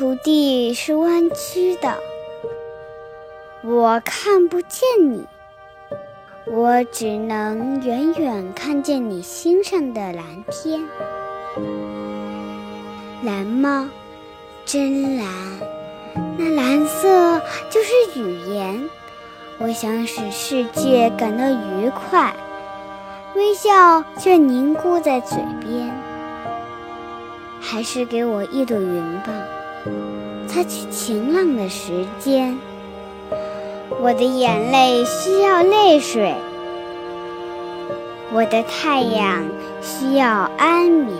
土地是弯曲的，我看不见你，我只能远远看见你心上的蓝天。蓝吗？真蓝，那蓝色就是语言。我想使世界感到愉快，微笑却凝固在嘴边。还是给我一朵云吧，擦去晴朗的时间。我的眼泪需要泪水，我的太阳需要安眠。